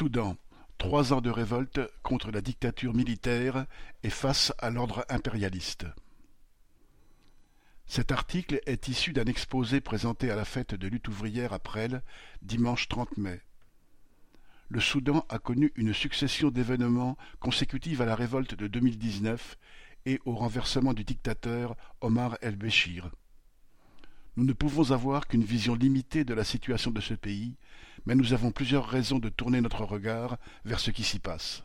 Soudan, trois ans de révolte contre la dictature militaire et face à l'ordre impérialiste. Cet article est issu d'un exposé présenté à la fête de lutte ouvrière à Presles, dimanche 30 mai. Le Soudan a connu une succession d'événements consécutifs à la révolte de 2019 et au renversement du dictateur Omar el-Béchir. Nous ne pouvons avoir qu'une vision limitée de la situation de ce pays, mais nous avons plusieurs raisons de tourner notre regard vers ce qui s'y passe.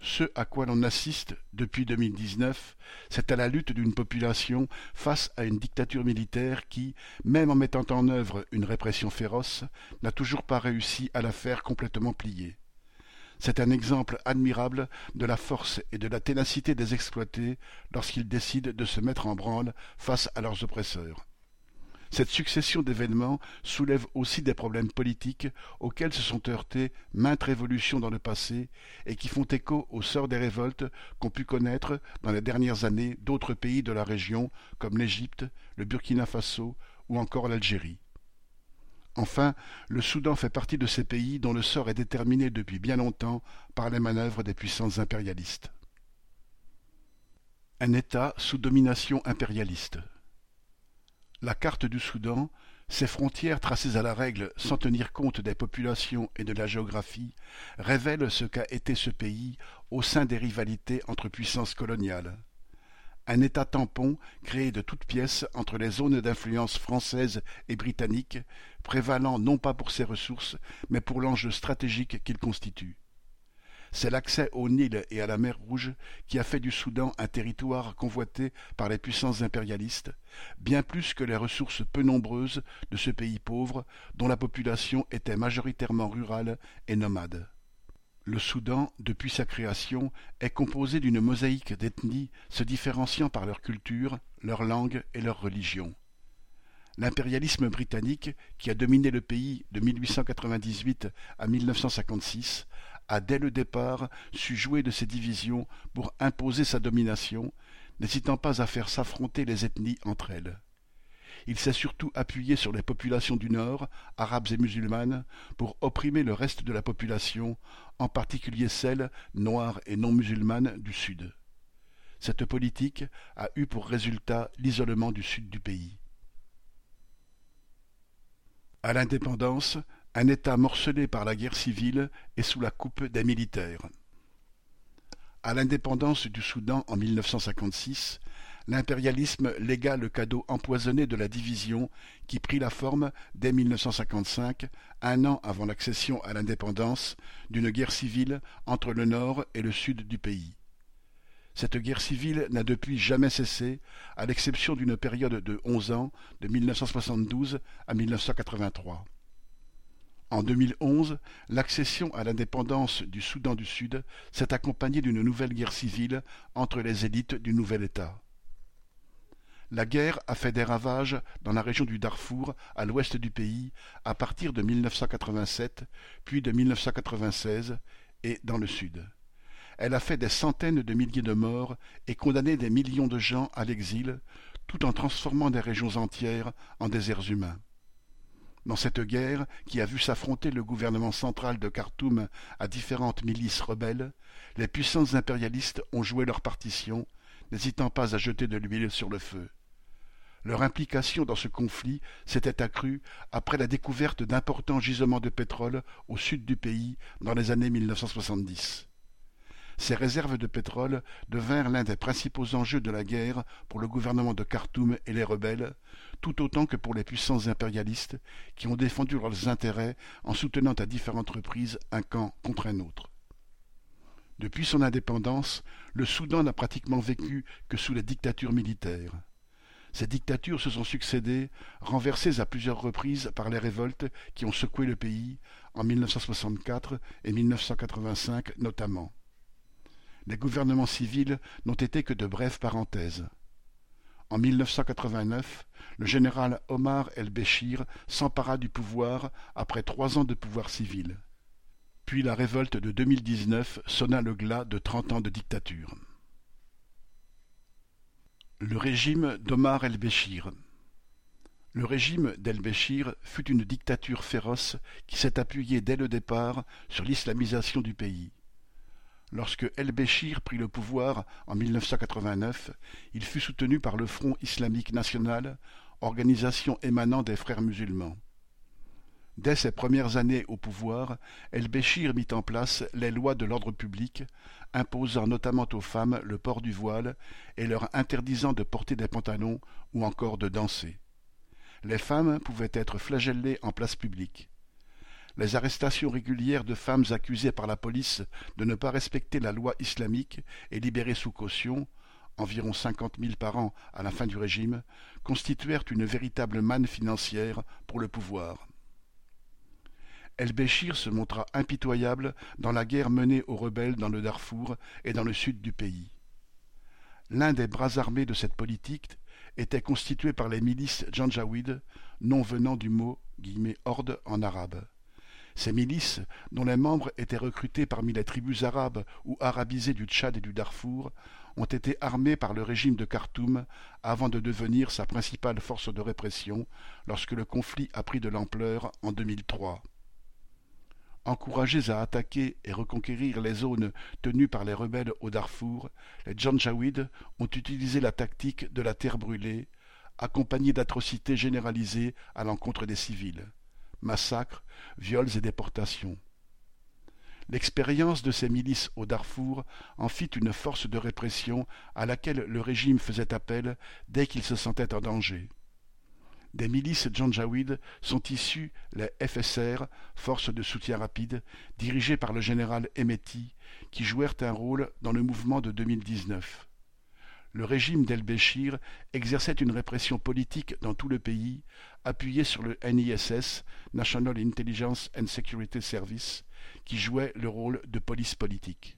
Ce à quoi l'on assiste depuis 2019, c'est à la lutte d'une population face à une dictature militaire qui, même en mettant en œuvre une répression féroce, n'a toujours pas réussi à la faire complètement plier. C'est un exemple admirable de la force et de la ténacité des exploités lorsqu'ils décident de se mettre en branle face à leurs oppresseurs. Cette succession d'événements soulève aussi des problèmes politiques auxquels se sont heurtées maintes révolutions dans le passé et qui font écho au sort des révoltes qu'ont pu connaître dans les dernières années d'autres pays de la région comme l'Égypte, le Burkina Faso ou encore l'Algérie. Enfin, le Soudan fait partie de ces pays dont le sort est déterminé depuis bien longtemps par les manœuvres des puissances impérialistes. Un État sous domination impérialiste. La carte du Soudan, ses frontières tracées à la règle sans tenir compte des populations et de la géographie, révèlent ce qu'a été ce pays au sein des rivalités entre puissances coloniales. Un État tampon créé de toutes pièces entre les zones d'influence française et britannique, prévalant non pas pour ses ressources, mais pour l'enjeu stratégique qu'il constitue. C'est l'accès au Nil et à la mer Rouge qui a fait du Soudan un territoire convoité par les puissances impérialistes, bien plus que les ressources peu nombreuses de ce pays pauvre dont la population était majoritairement rurale et nomade. Le Soudan, depuis sa création, est composé d'une mosaïque d'ethnies se différenciant par leur culture, leur langue et leur religion. L'impérialisme britannique, qui a dominé le pays de 1898 à 1956, a dès le départ su jouer de ces divisions pour imposer sa domination, n'hésitant pas à faire s'affronter les ethnies entre elles. Il s'est surtout appuyé sur les populations du Nord, arabes et musulmanes, pour opprimer le reste de la population, en particulier celle, noire et non musulmane, du Sud. Cette politique a eu pour résultat l'isolement du sud du pays. À l'indépendance, un État morcelé par la guerre civile et sous la coupe des militaires. À l'indépendance du Soudan en 1956, l'impérialisme légua le cadeau empoisonné de la division qui prit la forme dès 1955, un an avant l'accession à l'indépendance, d'une guerre civile entre le nord et le sud du pays. Cette guerre civile n'a depuis jamais cessé, à l'exception d'une période de onze ans, de 1972 à 1983. En 2011, l'accession à l'indépendance du Soudan du Sud s'est accompagnée d'une nouvelle guerre civile entre les élites du nouvel État. La guerre a fait des ravages dans la région du Darfour, à l'ouest du pays, à partir de 1987, puis de 1996, et dans le sud. Elle a fait des centaines de milliers de morts et condamné des millions de gens à l'exil, tout en transformant des régions entières en déserts humains. Dans cette guerre, qui a vu s'affronter le gouvernement central de Khartoum à différentes milices rebelles, les puissances impérialistes ont joué leur partition, n'hésitant pas à jeter de l'huile sur le feu. Leur implication dans ce conflit s'était accrue après la découverte d'importants gisements de pétrole au sud du pays dans les années 1970. Ces réserves de pétrole devinrent l'un des principaux enjeux de la guerre pour le gouvernement de Khartoum et les rebelles, tout autant que pour les puissances impérialistes qui ont défendu leurs intérêts en soutenant à différentes reprises un camp contre un autre. Depuis son indépendance, le Soudan n'a pratiquement vécu que sous les dictatures militaires. Ces dictatures se sont succédées, renversées à plusieurs reprises par les révoltes qui ont secoué le pays, en 1964 et 1985 notamment les gouvernements civils n'ont été que de brèves parenthèses. En 1989, le général Omar el-Béchir s'empara du pouvoir après trois ans de pouvoir civil. Puis la révolte de 2019 sonna le glas de trente ans de dictature. Le régime d'Omar el-Béchir Le régime d'El-Béchir fut une dictature féroce qui s'est appuyée dès le départ sur l'islamisation du pays. Lorsque El-Béchir prit le pouvoir en 1989, il fut soutenu par le Front islamique national, organisation émanant des frères musulmans. Dès ses premières années au pouvoir, El-Béchir mit en place les lois de l'ordre public, imposant notamment aux femmes le port du voile et leur interdisant de porter des pantalons ou encore de danser. Les femmes pouvaient être flagellées en place publique. Les arrestations régulières de femmes accusées par la police de ne pas respecter la loi islamique et libérées sous caution, environ cinquante mille par an à la fin du régime, constituèrent une véritable manne financière pour le pouvoir. El-Béchir se montra impitoyable dans la guerre menée aux rebelles dans le Darfour et dans le sud du pays. L'un des bras armés de cette politique était constitué par les milices Janjaweed, nom venant du mot « horde » en arabe. Ces milices, dont les membres étaient recrutés parmi les tribus arabes ou arabisées du Tchad et du Darfour, ont été armées par le régime de Khartoum avant de devenir sa principale force de répression lorsque le conflit a pris de l'ampleur en 2003 encouragés à attaquer et reconquérir les zones tenues par les rebelles au Darfour, les Janjaweed ont utilisé la tactique de la terre brûlée, accompagnée d'atrocités généralisées à l'encontre des civils massacres, viols et déportations. L'expérience de ces milices au Darfour en fit une force de répression à laquelle le régime faisait appel dès qu'il se sentait en danger. Des milices janjaouides sont issues les FSR, Forces de soutien rapide, dirigées par le général Emeti, qui jouèrent un rôle dans le mouvement de 2019. Le régime d'El-Béchir exerçait une répression politique dans tout le pays, appuyée sur le NISS, National Intelligence and Security Service, qui jouait le rôle de police politique.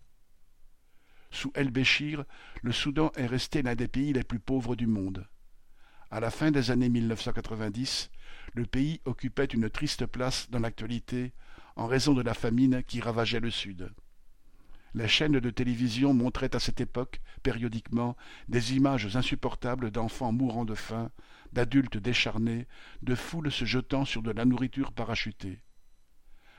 Sous El-Béchir, le Soudan est resté l'un des pays les plus pauvres du monde. À la fin des années 1990, le pays occupait une triste place dans l'actualité en raison de la famine qui ravageait le Sud. Les chaînes de télévision montraient à cette époque, périodiquement, des images insupportables d'enfants mourant de faim, d'adultes décharnés, de foules se jetant sur de la nourriture parachutée.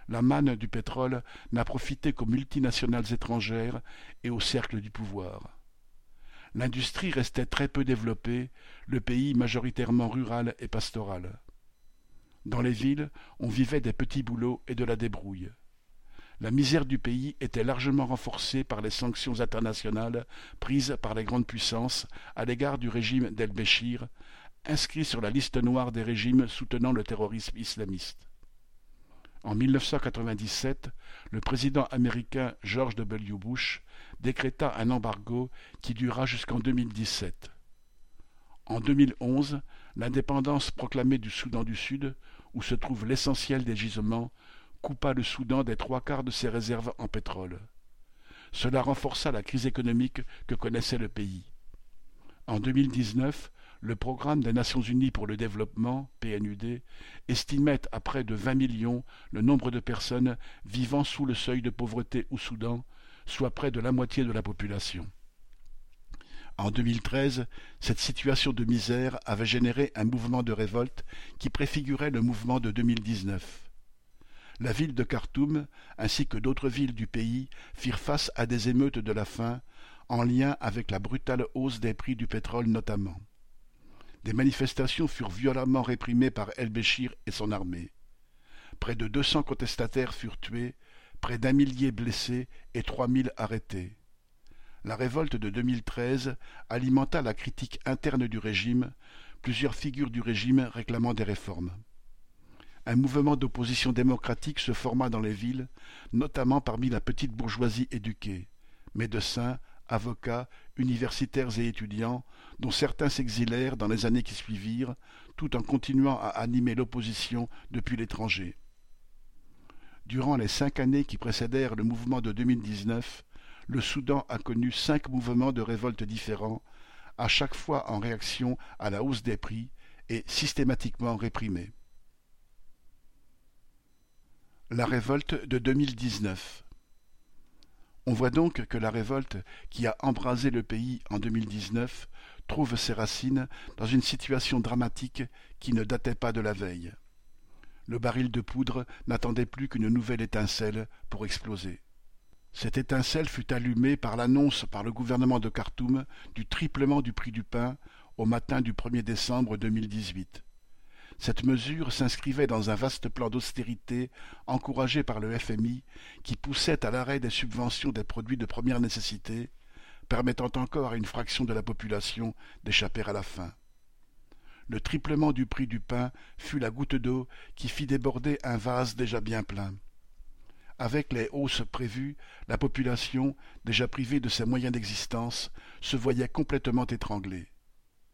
La manne du pétrole n'a profité qu'aux multinationales étrangères et au cercle du pouvoir l'industrie restait très peu développée, le pays majoritairement rural et pastoral. Dans les villes, on vivait des petits boulots et de la débrouille. La misère du pays était largement renforcée par les sanctions internationales prises par les grandes puissances à l'égard du régime d'El-Béchir, inscrit sur la liste noire des régimes soutenant le terrorisme islamiste. En 1997, le président américain George W. Bush décréta un embargo qui dura jusqu'en 2017. En 2011, l'indépendance proclamée du Soudan du Sud, où se trouve l'essentiel des gisements, coupa le Soudan des trois quarts de ses réserves en pétrole. Cela renforça la crise économique que connaissait le pays. En 2019, le Programme des Nations Unies pour le Développement, PNUD, estimait à près de 20 millions le nombre de personnes vivant sous le seuil de pauvreté au Soudan, soit près de la moitié de la population. En 2013, cette situation de misère avait généré un mouvement de révolte qui préfigurait le mouvement de 2019. La ville de Khartoum, ainsi que d'autres villes du pays, firent face à des émeutes de la faim, en lien avec la brutale hausse des prix du pétrole notamment. Des manifestations furent violemment réprimées par El-Béchir et son armée. Près de deux cents contestataires furent tués, près d'un millier blessés et trois mille arrêtés. La révolte de 2013 alimenta la critique interne du régime, plusieurs figures du régime réclamant des réformes. Un mouvement d'opposition démocratique se forma dans les villes, notamment parmi la petite bourgeoisie éduquée, médecins, avocats, universitaires et étudiants, dont certains s'exilèrent dans les années qui suivirent, tout en continuant à animer l'opposition depuis l'étranger. Durant les cinq années qui précédèrent le mouvement de 2019, le Soudan a connu cinq mouvements de révolte différents, à chaque fois en réaction à la hausse des prix et systématiquement réprimés. La révolte de 2019 On voit donc que la révolte qui a embrasé le pays en 2019 trouve ses racines dans une situation dramatique qui ne datait pas de la veille. Le baril de poudre n'attendait plus qu'une nouvelle étincelle pour exploser. Cette étincelle fut allumée par l'annonce par le gouvernement de Khartoum du triplement du prix du pain au matin du 1er décembre 2018. Cette mesure s'inscrivait dans un vaste plan d'austérité encouragé par le FMI qui poussait à l'arrêt des subventions des produits de première nécessité, permettant encore à une fraction de la population d'échapper à la faim. Le triplement du prix du pain fut la goutte d'eau qui fit déborder un vase déjà bien plein. Avec les hausses prévues, la population, déjà privée de ses moyens d'existence, se voyait complètement étranglée.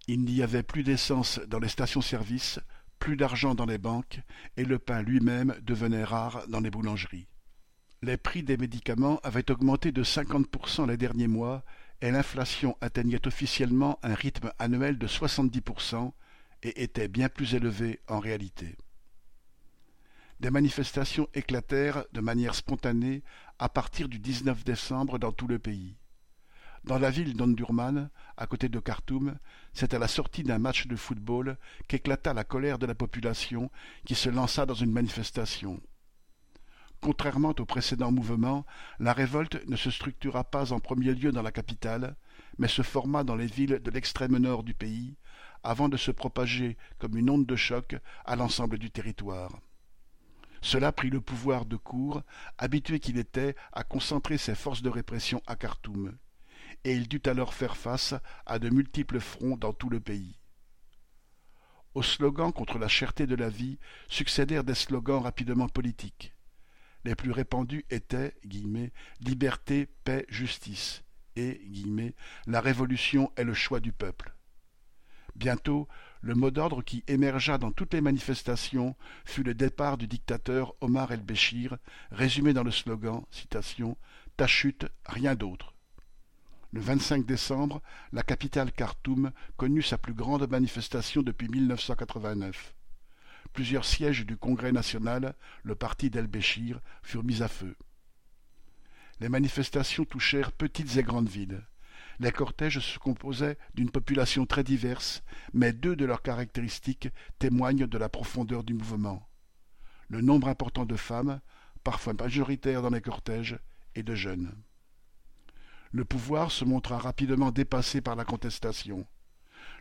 Il n'y avait plus d'essence dans les stations-service, plus d'argent dans les banques, et le pain lui-même devenait rare dans les boulangeries. Les prix des médicaments avaient augmenté de 50% les derniers mois, et l'inflation atteignait officiellement un rythme annuel de 70% et était bien plus élevé en réalité. Des manifestations éclatèrent de manière spontanée à partir du 19 décembre dans tout le pays. Dans la ville d'Ondurman, à côté de Khartoum, c'est à la sortie d'un match de football qu'éclata la colère de la population qui se lança dans une manifestation. Contrairement au précédent mouvement, la révolte ne se structura pas en premier lieu dans la capitale, mais se forma dans les villes de l'extrême nord du pays, avant de se propager comme une onde de choc à l'ensemble du territoire. Cela prit le pouvoir de cour, habitué qu'il était à concentrer ses forces de répression à Khartoum et il dut alors faire face à de multiples fronts dans tout le pays. Aux slogans contre la cherté de la vie succédèrent des slogans rapidement politiques. Les plus répandus étaient liberté, paix, justice et la révolution est le choix du peuple. Bientôt, le mot d'ordre qui émergea dans toutes les manifestations fut le départ du dictateur Omar el-Béchir, résumé dans le slogan citation, Ta chute, rien d'autre. Le 25 décembre, la capitale Khartoum connut sa plus grande manifestation depuis 1989. Plusieurs sièges du Congrès national, le parti d'El-Béchir, furent mis à feu. Les manifestations touchèrent petites et grandes villes. Les cortèges se composaient d'une population très diverse, mais deux de leurs caractéristiques témoignent de la profondeur du mouvement. Le nombre important de femmes, parfois majoritaires dans les cortèges, et de jeunes le pouvoir se montra rapidement dépassé par la contestation.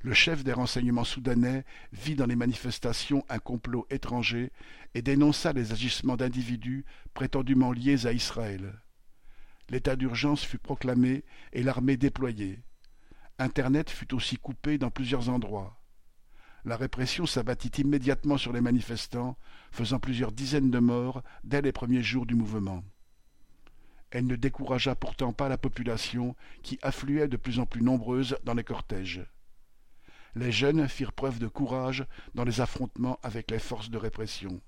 Le chef des renseignements soudanais vit dans les manifestations un complot étranger et dénonça les agissements d'individus prétendument liés à Israël. L'état d'urgence fut proclamé et l'armée déployée. Internet fut aussi coupé dans plusieurs endroits. La répression s'abattit immédiatement sur les manifestants, faisant plusieurs dizaines de morts dès les premiers jours du mouvement. Elle ne découragea pourtant pas la population qui affluait de plus en plus nombreuse dans les cortèges. Les jeunes firent preuve de courage dans les affrontements avec les forces de répression.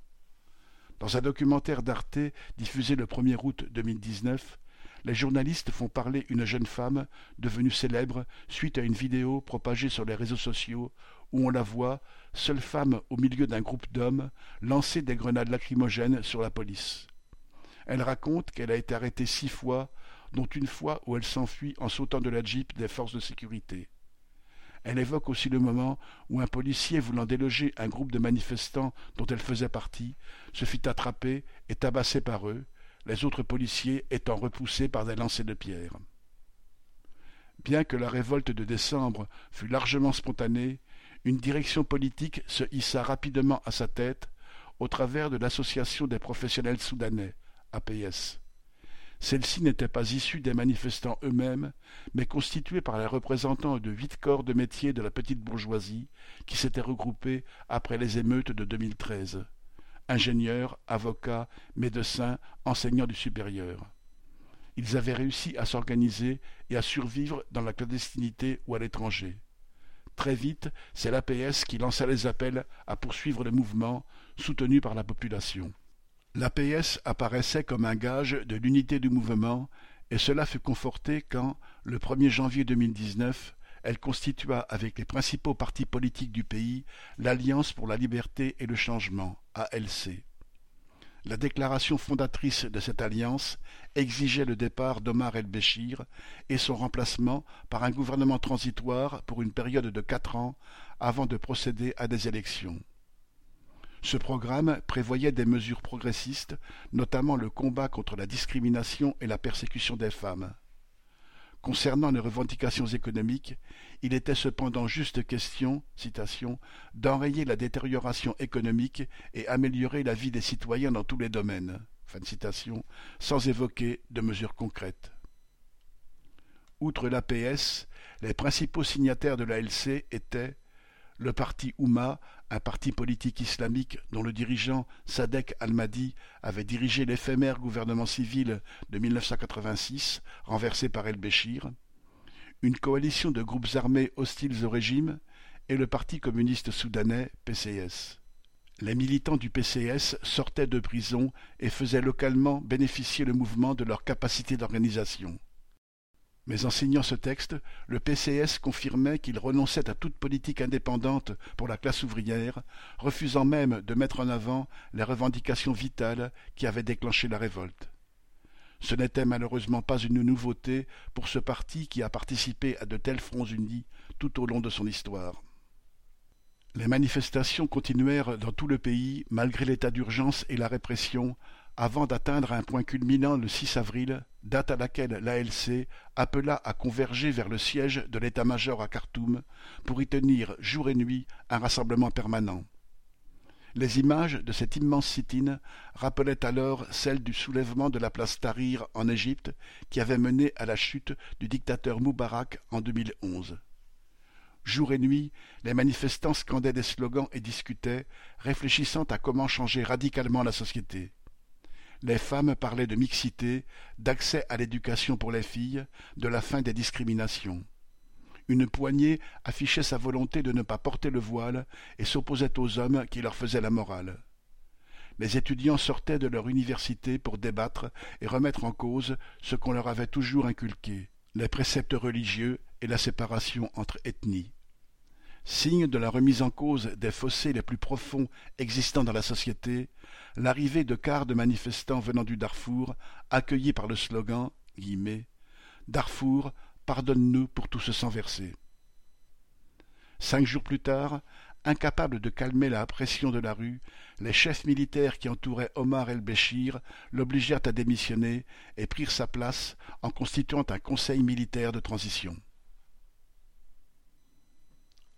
Dans un documentaire d'Arte diffusé le 1er août 2019, les journalistes font parler une jeune femme devenue célèbre suite à une vidéo propagée sur les réseaux sociaux où on la voit, seule femme au milieu d'un groupe d'hommes, lancer des grenades lacrymogènes sur la police. Elle raconte qu'elle a été arrêtée six fois, dont une fois où elle s'enfuit en sautant de la jeep des forces de sécurité. Elle évoque aussi le moment où un policier voulant déloger un groupe de manifestants dont elle faisait partie se fit attraper et tabasser par eux, les autres policiers étant repoussés par des lancers de pierres. Bien que la révolte de décembre fût largement spontanée, une direction politique se hissa rapidement à sa tête au travers de l'Association des professionnels soudanais, APS. Celle-ci n'était pas issue des manifestants eux-mêmes, mais constituée par les représentants de huit corps de métier de la petite bourgeoisie qui s'étaient regroupés après les émeutes de 2013. Ingénieurs, avocats, médecins, enseignants du supérieur. Ils avaient réussi à s'organiser et à survivre dans la clandestinité ou à l'étranger. Très vite, c'est l'APS qui lança les appels à poursuivre le mouvement, soutenu par la population. L'APS apparaissait comme un gage de l'unité du mouvement, et cela fut conforté quand, le 1er janvier 2019, elle constitua avec les principaux partis politiques du pays l'Alliance pour la liberté et le changement, ALC. La déclaration fondatrice de cette alliance exigeait le départ d'Omar el-Béchir et son remplacement par un gouvernement transitoire pour une période de quatre ans avant de procéder à des élections. Ce programme prévoyait des mesures progressistes, notamment le combat contre la discrimination et la persécution des femmes. Concernant les revendications économiques, il était cependant juste question d'enrayer la détérioration économique et améliorer la vie des citoyens dans tous les domaines, sans évoquer de mesures concrètes. Outre l'APS, les principaux signataires de l'ALC étaient le parti Oumma, un parti politique islamique dont le dirigeant Sadek al-Mahdi avait dirigé l'éphémère gouvernement civil de 1986, renversé par el-Béchir, une coalition de groupes armés hostiles au régime et le Parti communiste soudanais PCS. Les militants du PCS sortaient de prison et faisaient localement bénéficier le mouvement de leur capacité d'organisation. Mais en signant ce texte, le PCS confirmait qu'il renonçait à toute politique indépendante pour la classe ouvrière, refusant même de mettre en avant les revendications vitales qui avaient déclenché la révolte. Ce n'était malheureusement pas une nouveauté pour ce parti qui a participé à de tels fronts unis tout au long de son histoire. Les manifestations continuèrent dans tout le pays malgré l'état d'urgence et la répression, avant d'atteindre un point culminant le 6 avril, date à laquelle l'ALC appela à converger vers le siège de l'état-major à Khartoum pour y tenir jour et nuit un rassemblement permanent. Les images de cet immense sit-in rappelaient alors celles du soulèvement de la place Tahrir en Égypte qui avait mené à la chute du dictateur Moubarak en 2011. Jour et nuit, les manifestants scandaient des slogans et discutaient, réfléchissant à comment changer radicalement la société. Les femmes parlaient de mixité, d'accès à l'éducation pour les filles, de la fin des discriminations. Une poignée affichait sa volonté de ne pas porter le voile et s'opposait aux hommes qui leur faisaient la morale. Les étudiants sortaient de leur université pour débattre et remettre en cause ce qu'on leur avait toujours inculqué, les préceptes religieux et la séparation entre ethnies. Signe de la remise en cause des fossés les plus profonds existant dans la société, l'arrivée de quarts de manifestants venant du Darfour, accueillis par le slogan Darfour, pardonne-nous pour tout ce sang versé. Cinq jours plus tard, incapables de calmer la pression de la rue, les chefs militaires qui entouraient Omar el-Béchir l'obligèrent à démissionner et prirent sa place en constituant un conseil militaire de transition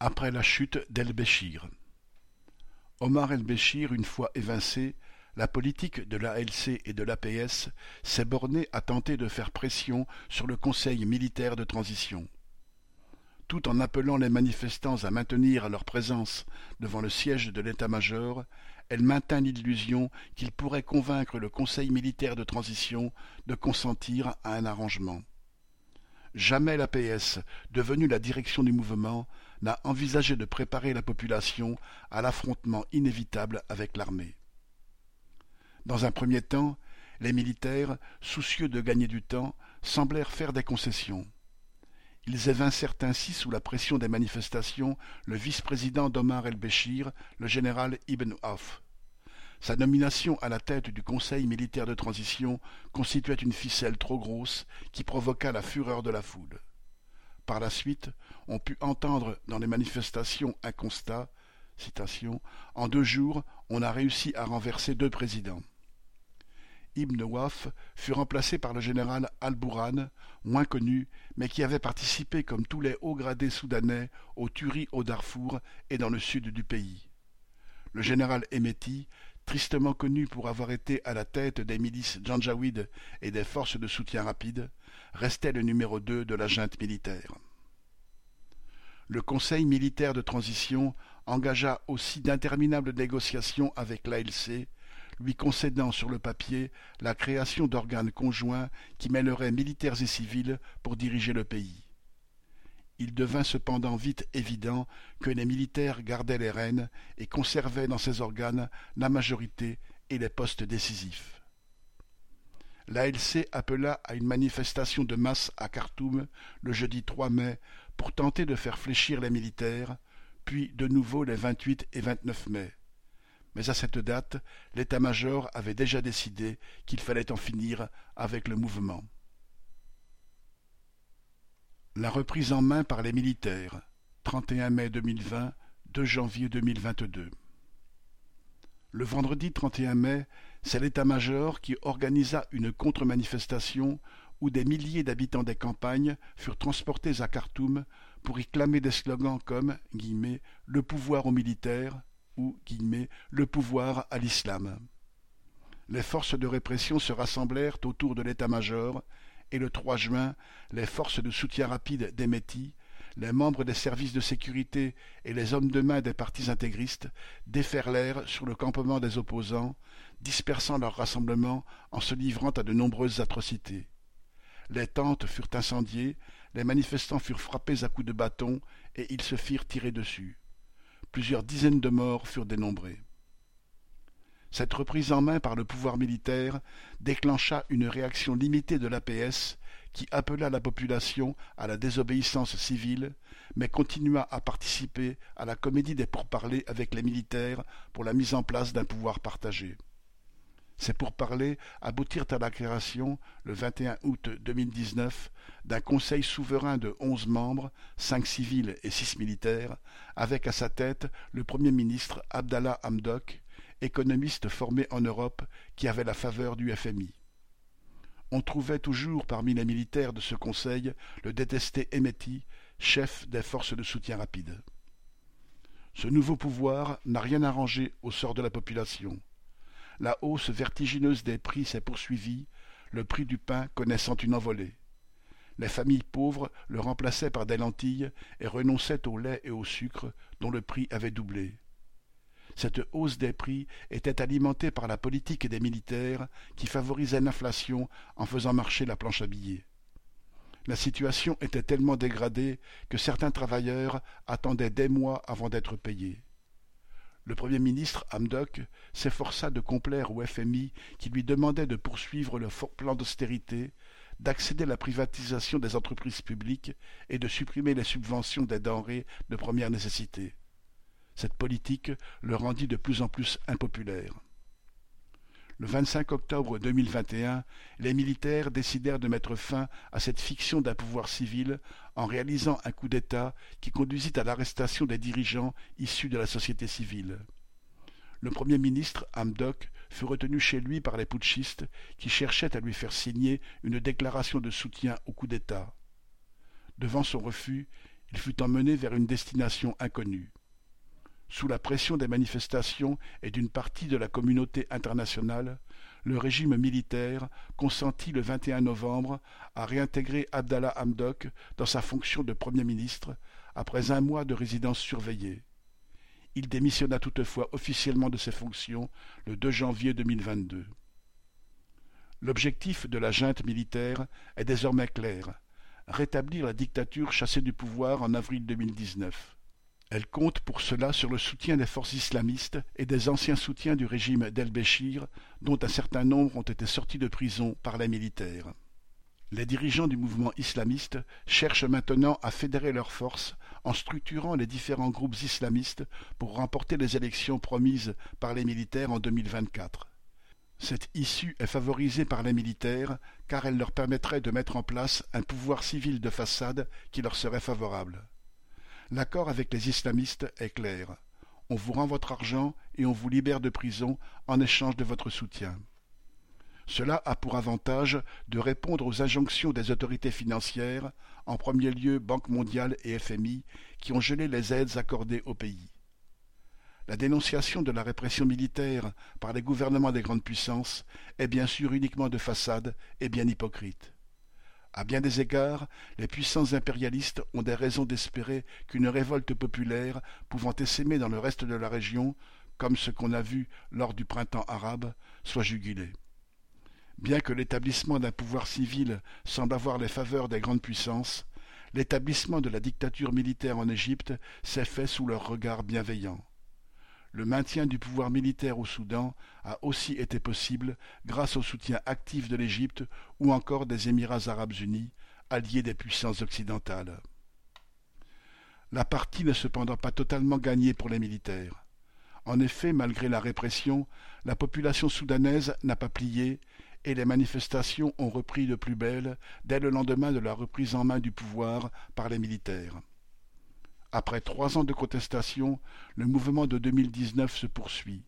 après la chute d'El-Béchir. Omar el-Béchir, une fois évincé, la politique de l'ALC et de l'APS s'est bornée à tenter de faire pression sur le Conseil militaire de transition. Tout en appelant les manifestants à maintenir leur présence devant le siège de l'état-major, elle maintint l'illusion qu'il pourrait convaincre le Conseil militaire de transition de consentir à un arrangement. Jamais l'APS, devenue la direction du mouvement, n'a envisagé de préparer la population à l'affrontement inévitable avec l'armée. Dans un premier temps, les militaires, soucieux de gagner du temps, semblèrent faire des concessions. Ils évincèrent ainsi sous la pression des manifestations le vice-président d'Omar el-Béchir, le général Ibn Auf. Sa nomination à la tête du Conseil militaire de transition constituait une ficelle trop grosse qui provoqua la fureur de la foule. Par la suite, on put entendre dans les manifestations un constat En deux jours, on a réussi à renverser deux présidents. Ibn Waf fut remplacé par le général Al-Bourhan, moins connu, mais qui avait participé comme tous les hauts gradés soudanais aux tueries au Darfour et dans le sud du pays. Le général Emeti, tristement connu pour avoir été à la tête des milices Janjaweed et des forces de soutien rapide, restait le numéro deux de la junte militaire. Le Conseil militaire de transition engagea aussi d'interminables négociations avec l'ALC, lui concédant sur le papier la création d'organes conjoints qui mêleraient militaires et civils pour diriger le pays. Il devint cependant vite évident que les militaires gardaient les rênes et conservaient dans ces organes la majorité et les postes décisifs l'ALC appela à une manifestation de masse à Khartoum le jeudi 3 mai pour tenter de faire fléchir les militaires, puis de nouveau les 28 et 29 mai. mais à cette date, l'état-major avait déjà décidé qu'il fallait en finir avec le mouvement. La reprise en main par les militaires. 31 mai 2020, 2 janvier 2022. Le vendredi 31 mai, c'est l'état-major qui organisa une contre-manifestation où des milliers d'habitants des campagnes furent transportés à Khartoum pour y clamer des slogans comme le pouvoir aux militaires ou le pouvoir à l'islam. Les forces de répression se rassemblèrent autour de l'état-major et le 3 juin, les forces de soutien rapide d'Emeti, les membres des services de sécurité et les hommes de main des partis intégristes déferlèrent sur le campement des opposants, dispersant leur rassemblement en se livrant à de nombreuses atrocités. Les tentes furent incendiées, les manifestants furent frappés à coups de bâton et ils se firent tirer dessus. Plusieurs dizaines de morts furent dénombrés. Cette reprise en main par le pouvoir militaire déclencha une réaction limitée de l'APS qui appela la population à la désobéissance civile, mais continua à participer à la comédie des pourparlers avec les militaires pour la mise en place d'un pouvoir partagé. Ces pourparlers aboutirent à la création, le 21 août 2019, d'un conseil souverain de onze membres, cinq civils et six militaires, avec à sa tête le Premier ministre Abdallah Hamdok, économiste formé en Europe qui avait la faveur du FMI. On trouvait toujours parmi les militaires de ce conseil le détesté Emeti, chef des forces de soutien rapide. Ce nouveau pouvoir n'a rien arrangé au sort de la population la hausse vertigineuse des prix s'est poursuivie, le prix du pain connaissant une envolée. Les familles pauvres le remplaçaient par des lentilles et renonçaient au lait et au sucre dont le prix avait doublé. Cette hausse des prix était alimentée par la politique des militaires qui favorisaient l'inflation en faisant marcher la planche à billets. La situation était tellement dégradée que certains travailleurs attendaient des mois avant d'être payés. Le Premier ministre Hamdok s'efforça de complaire au FMI qui lui demandait de poursuivre le fort plan d'austérité, d'accéder à la privatisation des entreprises publiques et de supprimer les subventions des denrées de première nécessité. Cette politique le rendit de plus en plus impopulaire. Le 25 octobre 2021, les militaires décidèrent de mettre fin à cette fiction d'un pouvoir civil en réalisant un coup d'État qui conduisit à l'arrestation des dirigeants issus de la société civile. Le Premier ministre, Hamdok, fut retenu chez lui par les putschistes qui cherchaient à lui faire signer une déclaration de soutien au coup d'État. Devant son refus, il fut emmené vers une destination inconnue sous la pression des manifestations et d'une partie de la communauté internationale, le régime militaire consentit le 21 novembre à réintégrer Abdallah Hamdok dans sa fonction de Premier ministre après un mois de résidence surveillée. Il démissionna toutefois officiellement de ses fonctions le 2 janvier 2022. L'objectif de la junte militaire est désormais clair rétablir la dictature chassée du pouvoir en avril 2019. Elle compte pour cela sur le soutien des forces islamistes et des anciens soutiens du régime d'El-Béchir, dont un certain nombre ont été sortis de prison par les militaires. Les dirigeants du mouvement islamiste cherchent maintenant à fédérer leurs forces en structurant les différents groupes islamistes pour remporter les élections promises par les militaires en 2024. Cette issue est favorisée par les militaires car elle leur permettrait de mettre en place un pouvoir civil de façade qui leur serait favorable. L'accord avec les islamistes est clair. On vous rend votre argent et on vous libère de prison en échange de votre soutien. Cela a pour avantage de répondre aux injonctions des autorités financières, en premier lieu Banque mondiale et FMI, qui ont gelé les aides accordées au pays. La dénonciation de la répression militaire par les gouvernements des grandes puissances est bien sûr uniquement de façade et bien hypocrite. À bien des égards, les puissances impérialistes ont des raisons d'espérer qu'une révolte populaire pouvant essaimer dans le reste de la région, comme ce qu'on a vu lors du printemps arabe, soit jugulée. Bien que l'établissement d'un pouvoir civil semble avoir les faveurs des grandes puissances, l'établissement de la dictature militaire en Égypte s'est fait sous leur regard bienveillant le maintien du pouvoir militaire au Soudan a aussi été possible grâce au soutien actif de l'Égypte ou encore des Émirats arabes unis, alliés des puissances occidentales. La partie n'est cependant pas totalement gagnée pour les militaires. En effet, malgré la répression, la population soudanaise n'a pas plié et les manifestations ont repris de plus belle dès le lendemain de la reprise en main du pouvoir par les militaires. Après trois ans de contestation, le mouvement de 2019 se poursuit.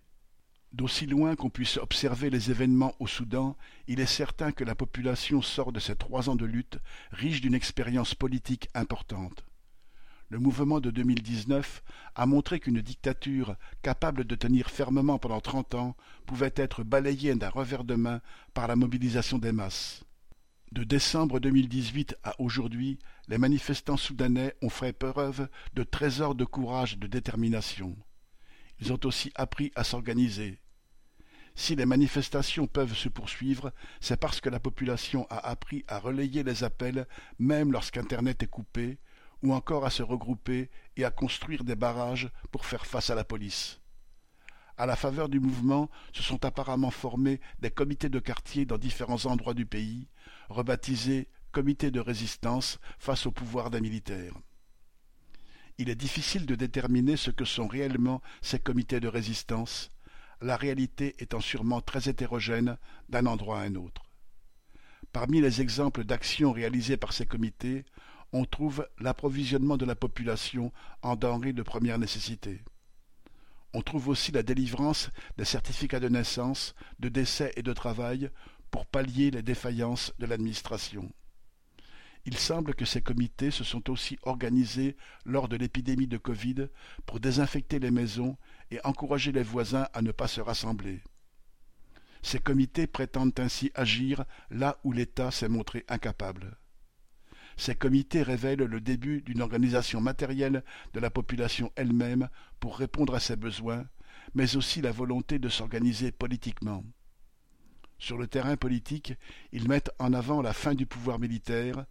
D'aussi loin qu'on puisse observer les événements au Soudan, il est certain que la population sort de ces trois ans de lutte riche d'une expérience politique importante. Le mouvement de 2019 a montré qu'une dictature capable de tenir fermement pendant trente ans pouvait être balayée d'un revers de main par la mobilisation des masses. De décembre 2018 à aujourd'hui, les manifestants soudanais ont fait preuve de trésors de courage et de détermination. Ils ont aussi appris à s'organiser. Si les manifestations peuvent se poursuivre, c'est parce que la population a appris à relayer les appels même lorsqu'Internet est coupé, ou encore à se regrouper et à construire des barrages pour faire face à la police. À la faveur du mouvement se sont apparemment formés des comités de quartier dans différents endroits du pays, rebaptisés comités de résistance face au pouvoir des militaires. Il est difficile de déterminer ce que sont réellement ces comités de résistance, la réalité étant sûrement très hétérogène d'un endroit à un autre. Parmi les exemples d'actions réalisées par ces comités, on trouve l'approvisionnement de la population en denrées de première nécessité. On trouve aussi la délivrance des certificats de naissance, de décès et de travail pour pallier les défaillances de l'administration. Il semble que ces comités se sont aussi organisés lors de l'épidémie de Covid pour désinfecter les maisons et encourager les voisins à ne pas se rassembler. Ces comités prétendent ainsi agir là où l'État s'est montré incapable. Ces comités révèlent le début d'une organisation matérielle de la population elle-même pour répondre à ses besoins, mais aussi la volonté de s'organiser politiquement. Sur le terrain politique, ils mettent en avant la fin du pouvoir militaire,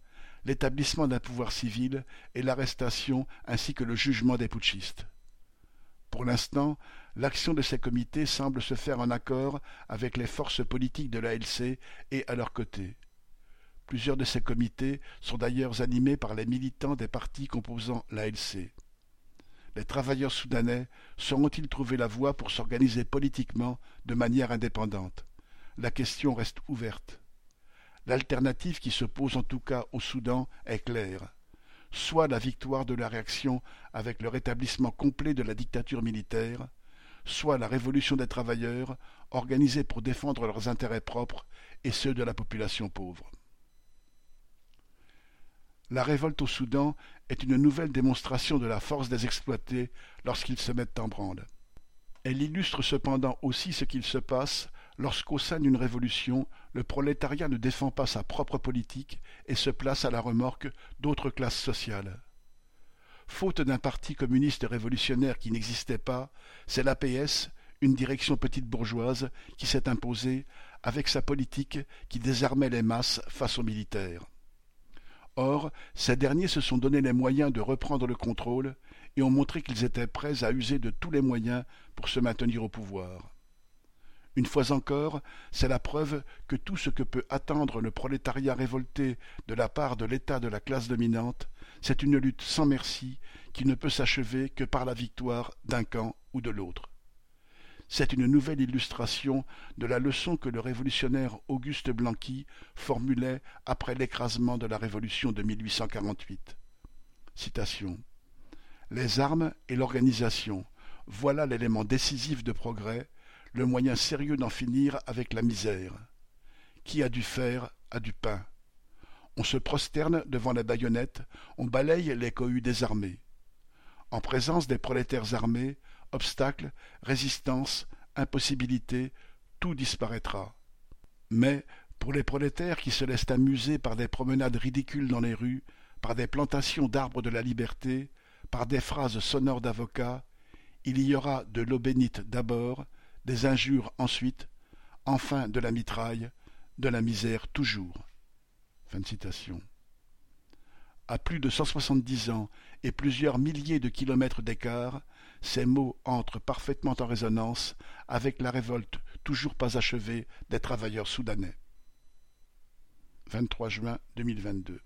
l'établissement d'un pouvoir civil et l'arrestation ainsi que le jugement des putschistes. Pour l'instant, l'action de ces comités semble se faire en accord avec les forces politiques de l'ALC et à leur côté. Plusieurs de ces comités sont d'ailleurs animés par les militants des partis composant l'ALC. Les travailleurs soudanais sauront-ils trouver la voie pour s'organiser politiquement de manière indépendante? La question reste ouverte. L'alternative qui se pose en tout cas au Soudan est claire. Soit la victoire de la réaction avec le rétablissement complet de la dictature militaire, soit la révolution des travailleurs organisée pour défendre leurs intérêts propres et ceux de la population pauvre. La révolte au Soudan est une nouvelle démonstration de la force des exploités lorsqu'ils se mettent en branle. Elle illustre cependant aussi ce qu'il se passe lorsqu'au sein d'une révolution, le prolétariat ne défend pas sa propre politique et se place à la remorque d'autres classes sociales. Faute d'un parti communiste révolutionnaire qui n'existait pas, c'est l'APS, une direction petite bourgeoise, qui s'est imposée avec sa politique qui désarmait les masses face aux militaires. Or, ces derniers se sont donné les moyens de reprendre le contrôle et ont montré qu'ils étaient prêts à user de tous les moyens pour se maintenir au pouvoir. Une fois encore, c'est la preuve que tout ce que peut attendre le prolétariat révolté de la part de l'État de la classe dominante, c'est une lutte sans merci qui ne peut s'achever que par la victoire d'un camp ou de l'autre. C'est une nouvelle illustration de la leçon que le révolutionnaire Auguste Blanqui formulait après l'écrasement de la Révolution de 1848. Citation. Les armes et l'organisation, voilà l'élément décisif de progrès, le moyen sérieux d'en finir avec la misère. Qui a du fer a du pain. On se prosterne devant les baïonnettes, on balaye les cohues désarmés. En présence des prolétaires armés, obstacles, résistance, impossibilité, tout disparaîtra. Mais, pour les prolétaires qui se laissent amuser par des promenades ridicules dans les rues, par des plantations d'arbres de la liberté, par des phrases sonores d'avocats, il y aura de l'eau bénite d'abord, des injures ensuite, enfin de la mitraille, de la misère toujours. À plus de cent soixante-dix ans et plusieurs milliers de kilomètres d'écart, ces mots entrent parfaitement en résonance avec la révolte toujours pas achevée des travailleurs soudanais. 23 juin 2022